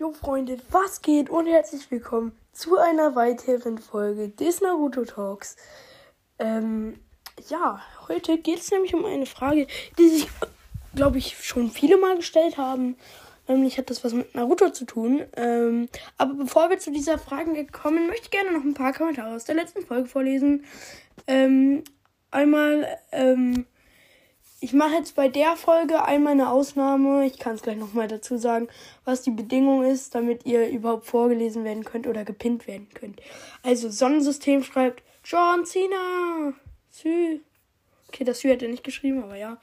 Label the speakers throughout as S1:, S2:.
S1: Jo Freunde, was geht und herzlich willkommen zu einer weiteren Folge des Naruto Talks. Ähm, ja, heute geht es nämlich um eine Frage, die sich, glaube ich, schon viele mal gestellt haben. Nämlich hat das was mit Naruto zu tun. Ähm, aber bevor wir zu dieser Frage kommen, möchte ich gerne noch ein paar Kommentare aus der letzten Folge vorlesen. Ähm, einmal, ähm, ich mache jetzt bei der Folge einmal eine Ausnahme. Ich kann es gleich nochmal dazu sagen, was die Bedingung ist, damit ihr überhaupt vorgelesen werden könnt oder gepinnt werden könnt. Also Sonnensystem schreibt John Cena. Sü. Okay, das Sü hat er nicht geschrieben, aber ja.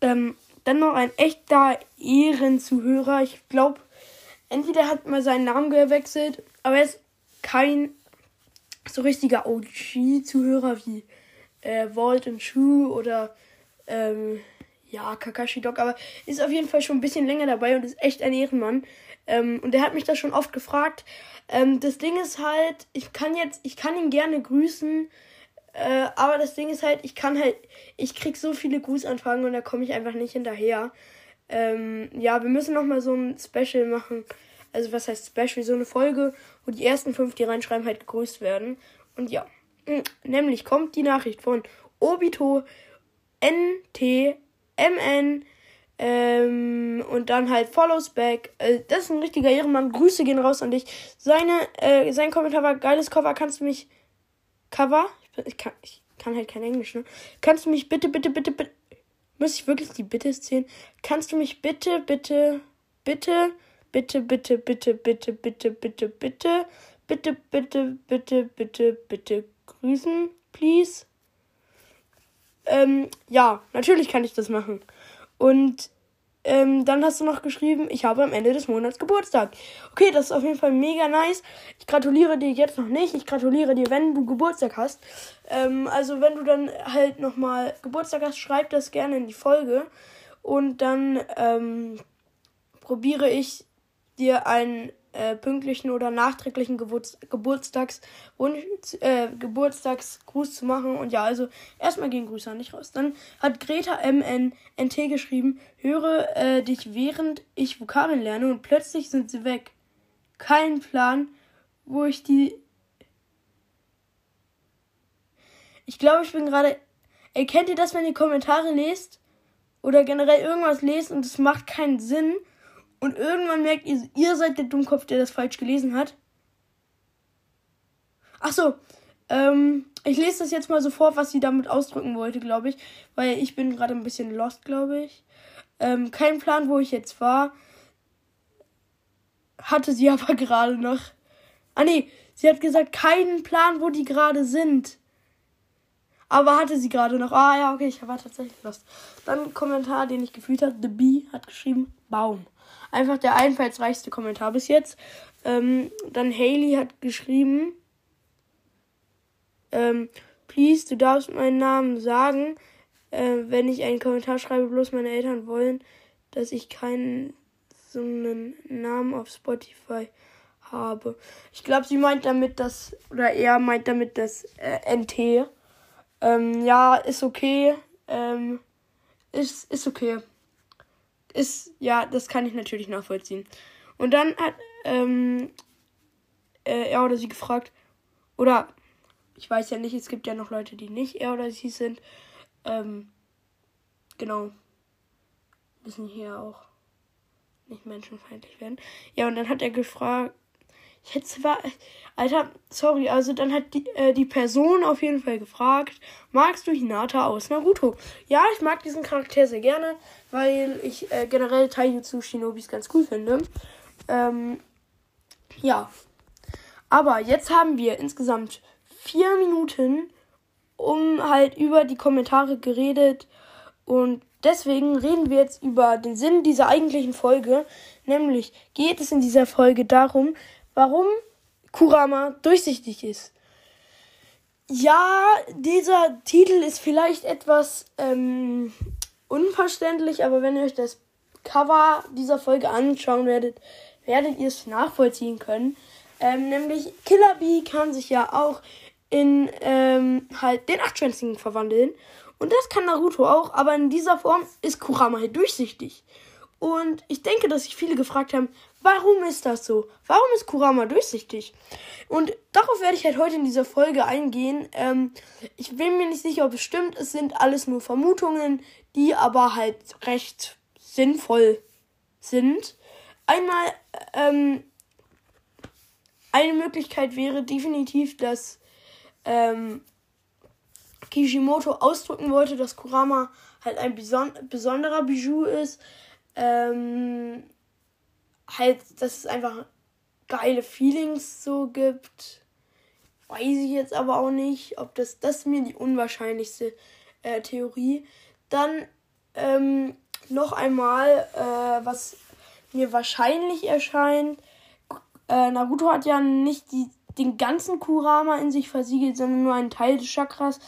S1: Ähm, dann noch ein echter Ehrenzuhörer. Ich glaube, entweder hat mal seinen Namen gewechselt, aber er ist kein so richtiger OG-Zuhörer wie äh, Vault und Shu oder ähm, ja, Kakashi Dog, aber ist auf jeden Fall schon ein bisschen länger dabei und ist echt ein Ehrenmann. Ähm, und er hat mich das schon oft gefragt. Ähm, das Ding ist halt, ich kann jetzt, ich kann ihn gerne grüßen, äh, aber das Ding ist halt, ich kann halt, ich krieg so viele Grußanfragen und da komme ich einfach nicht hinterher. Ähm, ja, wir müssen noch mal so ein Special machen. Also was heißt Special? So eine Folge, wo die ersten fünf, die reinschreiben, halt gegrüßt werden. Und ja, nämlich kommt die Nachricht von Obito NTMN ähm, und dann halt Follows Back. Äh, das ist ein richtiger Ehrenmann. Grüße gehen raus an dich. Seine, äh, sein Kommentar war geiles Cover. Kannst du mich Cover? Ich, ich, kann, ich kann halt kein Englisch, ne? Kannst du mich bitte, bitte, bitte, bitte. Muss ich wirklich die Bitte zählen? Kannst du mich bitte, bitte, bitte, bitte, bitte, bitte, bitte, bitte, bitte, bitte, bitte, bitte, bitte, bitte, bitte grüßen, please? Ähm, ja, natürlich kann ich das machen. Und ähm, dann hast du noch geschrieben, ich habe am Ende des Monats Geburtstag. Okay, das ist auf jeden Fall mega nice. Ich gratuliere dir jetzt noch nicht. Ich gratuliere dir, wenn du Geburtstag hast. Ähm, also wenn du dann halt nochmal Geburtstag hast, schreib das gerne in die Folge. Und dann ähm, probiere ich dir einen äh, pünktlichen oder nachträglichen Geburts Geburtstagswunsch, äh, Geburtstagsgruß zu machen. Und ja, also erstmal gehen Grüße an dich raus. Dann hat Greta MNNT geschrieben, höre äh, dich während ich Vokabeln lerne und plötzlich sind sie weg. Kein Plan, wo ich die. Ich glaube, ich bin gerade. Erkennt ihr das, wenn ihr Kommentare lest? Oder generell irgendwas lest und es macht keinen Sinn? Und irgendwann merkt ihr, ihr seid der Dummkopf, der das falsch gelesen hat. Ach so, ähm, ich lese das jetzt mal so vor, was sie damit ausdrücken wollte, glaube ich. Weil ich bin gerade ein bisschen lost, glaube ich. Ähm, kein Plan, wo ich jetzt war. Hatte sie aber gerade noch. Ah nee, sie hat gesagt, keinen Plan, wo die gerade sind. Aber hatte sie gerade noch. Ah ja, okay, ich war tatsächlich lost. Dann Kommentar, den ich gefühlt habe. The Bee hat geschrieben, Baum. Einfach der einfallsreichste Kommentar bis jetzt. Ähm, dann Haley hat geschrieben, ähm, please, du darfst meinen Namen sagen. Äh, wenn ich einen Kommentar schreibe, bloß meine Eltern wollen, dass ich keinen so einen Namen auf Spotify habe. Ich glaube, sie meint damit das, oder er meint damit das äh, NT. Ähm, ja, ist okay. Ähm, ist, ist okay ist, ja, das kann ich natürlich nachvollziehen. Und dann hat ähm, äh, er oder sie gefragt, oder ich weiß ja nicht, es gibt ja noch Leute, die nicht er oder sie sind. Ähm, genau. Müssen hier auch nicht menschenfeindlich werden. Ja, und dann hat er gefragt, Jetzt war. Alter, sorry, also dann hat die, äh, die Person auf jeden Fall gefragt, magst du Hinata aus Naruto? Ja, ich mag diesen Charakter sehr gerne, weil ich äh, generell Taijutsu Shinobis ganz cool finde. Ähm, ja. Aber jetzt haben wir insgesamt vier Minuten, um halt über die Kommentare geredet. Und deswegen reden wir jetzt über den Sinn dieser eigentlichen Folge. Nämlich geht es in dieser Folge darum, warum Kurama durchsichtig ist. Ja, dieser Titel ist vielleicht etwas ähm, unverständlich, aber wenn ihr euch das Cover dieser Folge anschauen werdet, werdet ihr es nachvollziehen können. Ähm, nämlich Killer Bee kann sich ja auch in ähm, halt den Achtschwänzigen verwandeln. Und das kann Naruto auch, aber in dieser Form ist Kurama halt durchsichtig. Und ich denke, dass sich viele gefragt haben, warum ist das so? Warum ist Kurama durchsichtig? Und darauf werde ich halt heute in dieser Folge eingehen. Ähm, ich bin mir nicht sicher, ob es stimmt. Es sind alles nur Vermutungen, die aber halt recht sinnvoll sind. Einmal, ähm, eine Möglichkeit wäre definitiv, dass ähm, Kishimoto ausdrücken wollte, dass Kurama halt ein beson besonderer Bijou ist. Ähm, halt, dass es einfach geile Feelings so gibt. Weiß ich jetzt aber auch nicht, ob das, das ist mir die unwahrscheinlichste äh, Theorie. Dann ähm, noch einmal, äh, was mir wahrscheinlich erscheint. Äh, Naruto hat ja nicht die, den ganzen Kurama in sich versiegelt, sondern nur einen Teil des Chakras,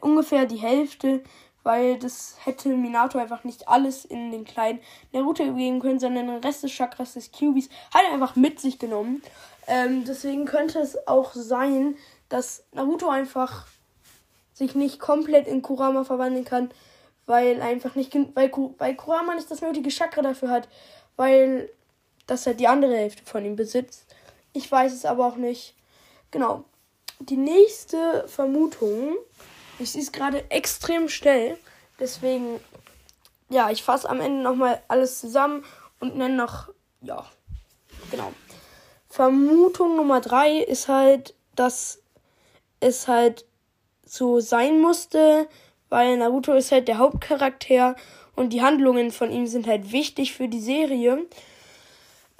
S1: ungefähr die Hälfte weil das hätte Minato einfach nicht alles in den kleinen Naruto geben können, sondern den Rest des Chakras des Kyubis hat er einfach mit sich genommen. Ähm, deswegen könnte es auch sein, dass Naruto einfach sich nicht komplett in Kurama verwandeln kann, weil einfach nicht, weil, weil Kurama nicht das nötige Chakra dafür hat, weil das halt die andere Hälfte von ihm besitzt. Ich weiß es aber auch nicht. Genau. Die nächste Vermutung es gerade extrem schnell. Deswegen, ja, ich fasse am Ende nochmal alles zusammen und nenne noch, ja, genau. Vermutung Nummer drei ist halt, dass es halt so sein musste, weil Naruto ist halt der Hauptcharakter und die Handlungen von ihm sind halt wichtig für die Serie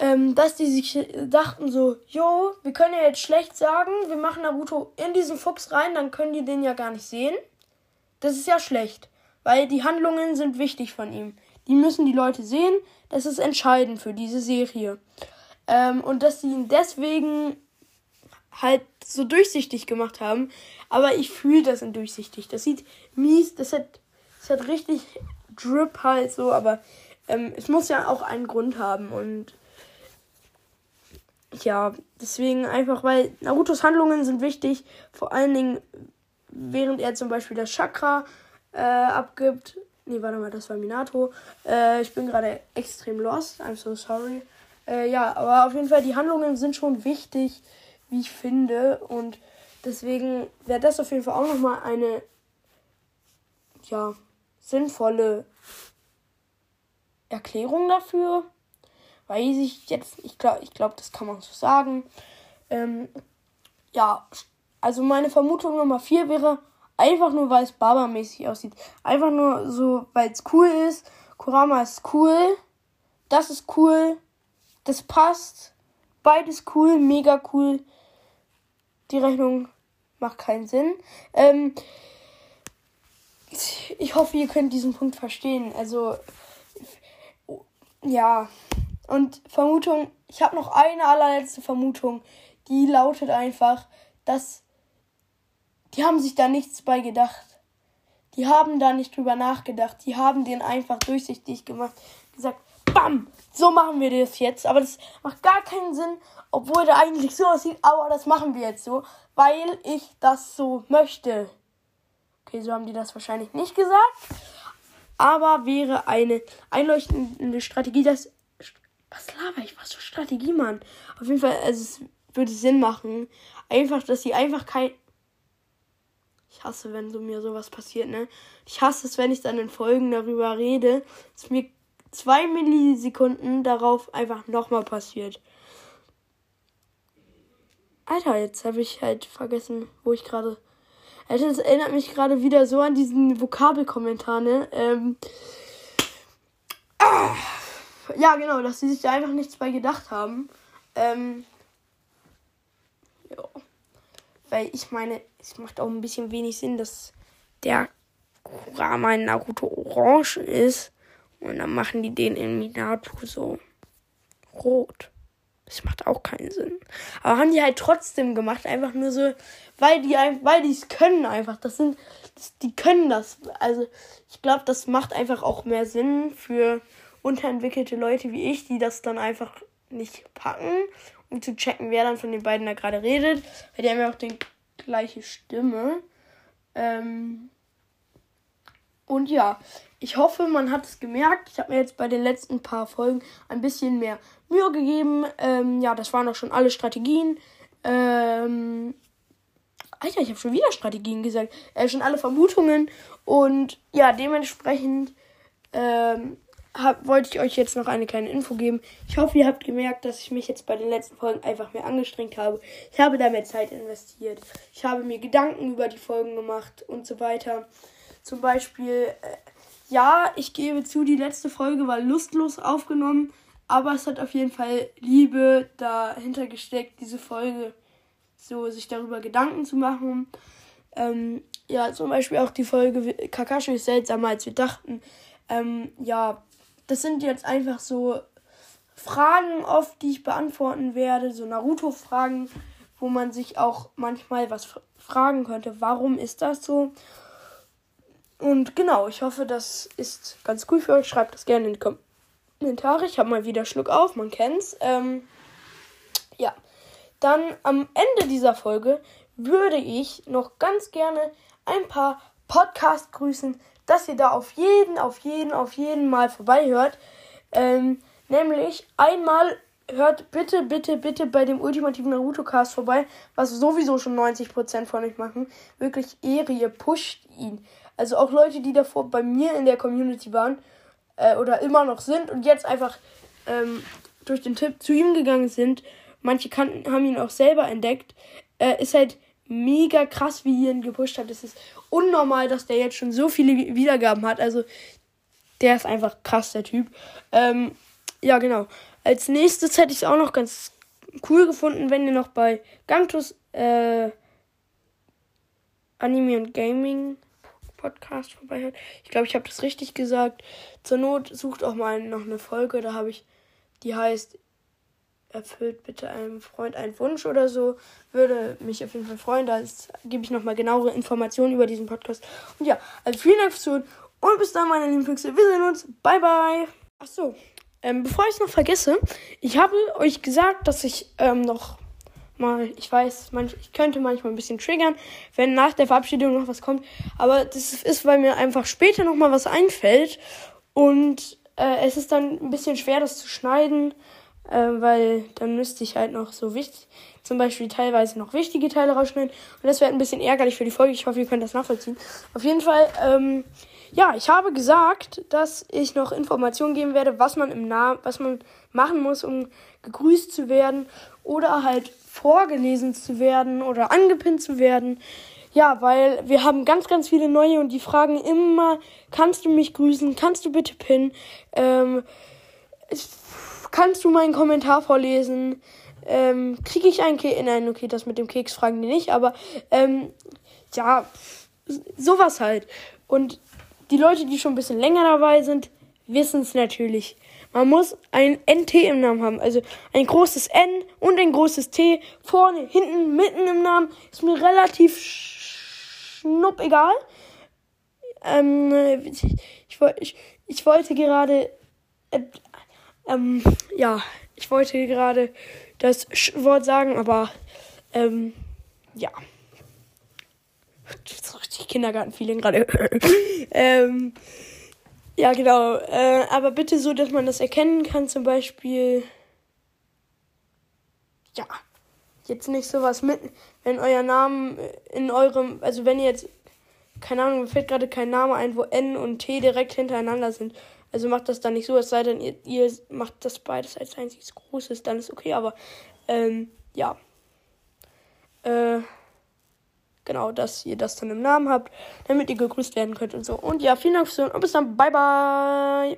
S1: ähm, dass die sich dachten so, jo, wir können ja jetzt schlecht sagen, wir machen Naruto in diesen Fuchs rein, dann können die den ja gar nicht sehen. Das ist ja schlecht, weil die Handlungen sind wichtig von ihm. Die müssen die Leute sehen, das ist entscheidend für diese Serie. Ähm, und dass sie ihn deswegen halt so durchsichtig gemacht haben, aber ich fühle das in durchsichtig. Das sieht mies, das hat, das hat richtig Drip halt so, aber ähm, es muss ja auch einen Grund haben und ja, deswegen einfach, weil Narutos Handlungen sind wichtig, vor allen Dingen, während er zum Beispiel das Chakra äh, abgibt. Nee, warte mal, das war Minato. Äh, ich bin gerade extrem lost. I'm so sorry. Äh, ja, aber auf jeden Fall, die Handlungen sind schon wichtig, wie ich finde. Und deswegen wäre das auf jeden Fall auch nochmal eine, ja, sinnvolle Erklärung dafür weiß ich jetzt, ich glaube, ich glaub, das kann man so sagen. Ähm, ja, also meine Vermutung Nummer 4 wäre einfach nur, weil es Barber-mäßig aussieht. Einfach nur so, weil es cool ist. Kurama ist cool. Das ist cool. Das passt. Beides cool, mega cool. Die Rechnung macht keinen Sinn. Ähm, ich hoffe, ihr könnt diesen Punkt verstehen. Also, ja, und Vermutung, ich habe noch eine allerletzte Vermutung, die lautet einfach, dass die haben sich da nichts bei gedacht. Die haben da nicht drüber nachgedacht. Die haben den einfach durchsichtig gemacht. Gesagt, bam, so machen wir das jetzt. Aber das macht gar keinen Sinn, obwohl der eigentlich so aussieht. Aber das machen wir jetzt so, weil ich das so möchte. Okay, so haben die das wahrscheinlich nicht gesagt. Aber wäre eine einleuchtende Strategie, dass was laber ich? Was für Strategie, Mann? Auf jeden Fall, also es würde Sinn machen. Einfach, dass sie einfach kein. Ich hasse, wenn so mir sowas passiert, ne? Ich hasse es, wenn ich dann in Folgen darüber rede, dass mir zwei Millisekunden darauf einfach nochmal passiert. Alter, jetzt habe ich halt vergessen, wo ich gerade. Alter, das erinnert mich gerade wieder so an diesen Vokabelkommentar, ne? Ähm. Ah ja, genau, dass sie sich da einfach nichts bei gedacht haben. Ähm, ja. Weil ich meine, es macht auch ein bisschen wenig Sinn, dass der Kurama in Naruto orange ist. Und dann machen die den in Minato so rot. Das macht auch keinen Sinn. Aber haben die halt trotzdem gemacht, einfach nur so, weil die weil es können einfach. Das sind, das, die können das. Also ich glaube, das macht einfach auch mehr Sinn für unterentwickelte Leute wie ich, die das dann einfach nicht packen, um zu checken, wer dann von den beiden da gerade redet. Weil die haben ja auch die gleiche Stimme. Ähm und ja, ich hoffe, man hat es gemerkt. Ich habe mir jetzt bei den letzten paar Folgen ein bisschen mehr Mühe gegeben. Ähm, ja, das waren auch schon alle Strategien. Ähm, Alter, ich habe schon wieder Strategien gesagt. Äh, schon alle Vermutungen. Und ja, dementsprechend ähm, hab, wollte ich euch jetzt noch eine kleine Info geben. Ich hoffe, ihr habt gemerkt, dass ich mich jetzt bei den letzten Folgen einfach mehr angestrengt habe. Ich habe da mehr Zeit investiert. Ich habe mir Gedanken über die Folgen gemacht und so weiter. Zum Beispiel, äh, ja, ich gebe zu, die letzte Folge war lustlos aufgenommen, aber es hat auf jeden Fall Liebe dahinter gesteckt, diese Folge so sich darüber Gedanken zu machen. Ähm, ja, zum Beispiel auch die Folge Kakashi ist seltsamer als wir dachten. Ähm, ja, das sind jetzt einfach so Fragen oft, die ich beantworten werde, so Naruto-Fragen, wo man sich auch manchmal was fragen könnte, warum ist das so? Und genau, ich hoffe, das ist ganz cool für euch. Schreibt das gerne in die Kommentare. Ich habe mal wieder Schluck auf, man kennt's. Ähm, ja, dann am Ende dieser Folge würde ich noch ganz gerne ein paar Podcast grüßen, dass ihr da auf jeden, auf jeden, auf jeden Mal vorbeihört. Ähm, nämlich einmal hört bitte, bitte, bitte bei dem ultimativen Naruto-Cast vorbei, was sowieso schon 90% von euch machen. Wirklich Ehre, ihr pusht ihn. Also auch Leute, die davor bei mir in der Community waren äh, oder immer noch sind und jetzt einfach ähm, durch den Tipp zu ihm gegangen sind. Manche kannten, haben ihn auch selber entdeckt. Äh, ist halt mega krass, wie ihr ihn gepusht habt. Es ist unnormal, dass der jetzt schon so viele Wiedergaben hat. Also der ist einfach krass, der Typ. Ähm, ja, genau. Als nächstes hätte ich es auch noch ganz cool gefunden, wenn ihr noch bei Gangtus äh, Anime und Gaming Podcast vorbeihört. Ich glaube, ich habe das richtig gesagt. Zur Not sucht auch mal noch eine Folge, da habe ich, die heißt erfüllt bitte einem Freund einen Wunsch oder so. Würde mich auf jeden Fall freuen. Da gebe ich nochmal genauere Informationen über diesen Podcast. Und ja, also vielen Dank fürs Zuhören. Und bis dann, meine lieben Füchse. Wir sehen uns. Bye, bye. Ach so. Ähm, bevor ich es noch vergesse, ich habe euch gesagt, dass ich ähm, noch mal, ich weiß, manch, ich könnte manchmal ein bisschen triggern, wenn nach der Verabschiedung noch was kommt. Aber das ist, weil mir einfach später noch mal was einfällt. Und äh, es ist dann ein bisschen schwer, das zu schneiden, äh, weil dann müsste ich halt noch so wichtig, zum Beispiel teilweise noch wichtige Teile rausschneiden. Und das wäre ein bisschen ärgerlich für die Folge. Ich hoffe, ihr könnt das nachvollziehen. Auf jeden Fall, ähm, ja, ich habe gesagt, dass ich noch Informationen geben werde, was man im Namen, was man machen muss, um gegrüßt zu werden oder halt vorgelesen zu werden oder angepinnt zu werden. Ja, weil wir haben ganz, ganz viele neue und die fragen immer, kannst du mich grüßen? Kannst du bitte pinnen? Ähm, kannst du meinen Kommentar vorlesen? Ähm, kriege ich einen Keks? Nein, okay, das mit dem Keks fragen die nicht, aber ähm, ja, sowas halt. Und die Leute, die schon ein bisschen länger dabei sind, wissen es natürlich. Man muss ein NT im Namen haben. Also ein großes N und ein großes T. Vorne, hinten, mitten im Namen. Ist mir relativ schnupp egal. Ähm, ich, ich, ich, ich wollte gerade. Äh, ähm, ja, ich wollte gerade das Sch Wort sagen, aber ähm, ja. Das ist richtig Kindergartenfeeling gerade. ähm, ja, genau. Äh, aber bitte so, dass man das erkennen kann, zum Beispiel. Ja. Jetzt nicht sowas mit, wenn euer Name in eurem, also wenn ihr jetzt, keine Ahnung, mir fällt gerade kein Name ein, wo N und T direkt hintereinander sind. Also macht das dann nicht so, es sei denn, ihr, ihr macht das beides als einziges Großes, dann ist okay, aber ähm, ja. Äh, genau, dass ihr das dann im Namen habt, damit ihr gegrüßt werden könnt und so. Und ja, vielen Dank fürs Zuhören und bis dann. Bye, bye.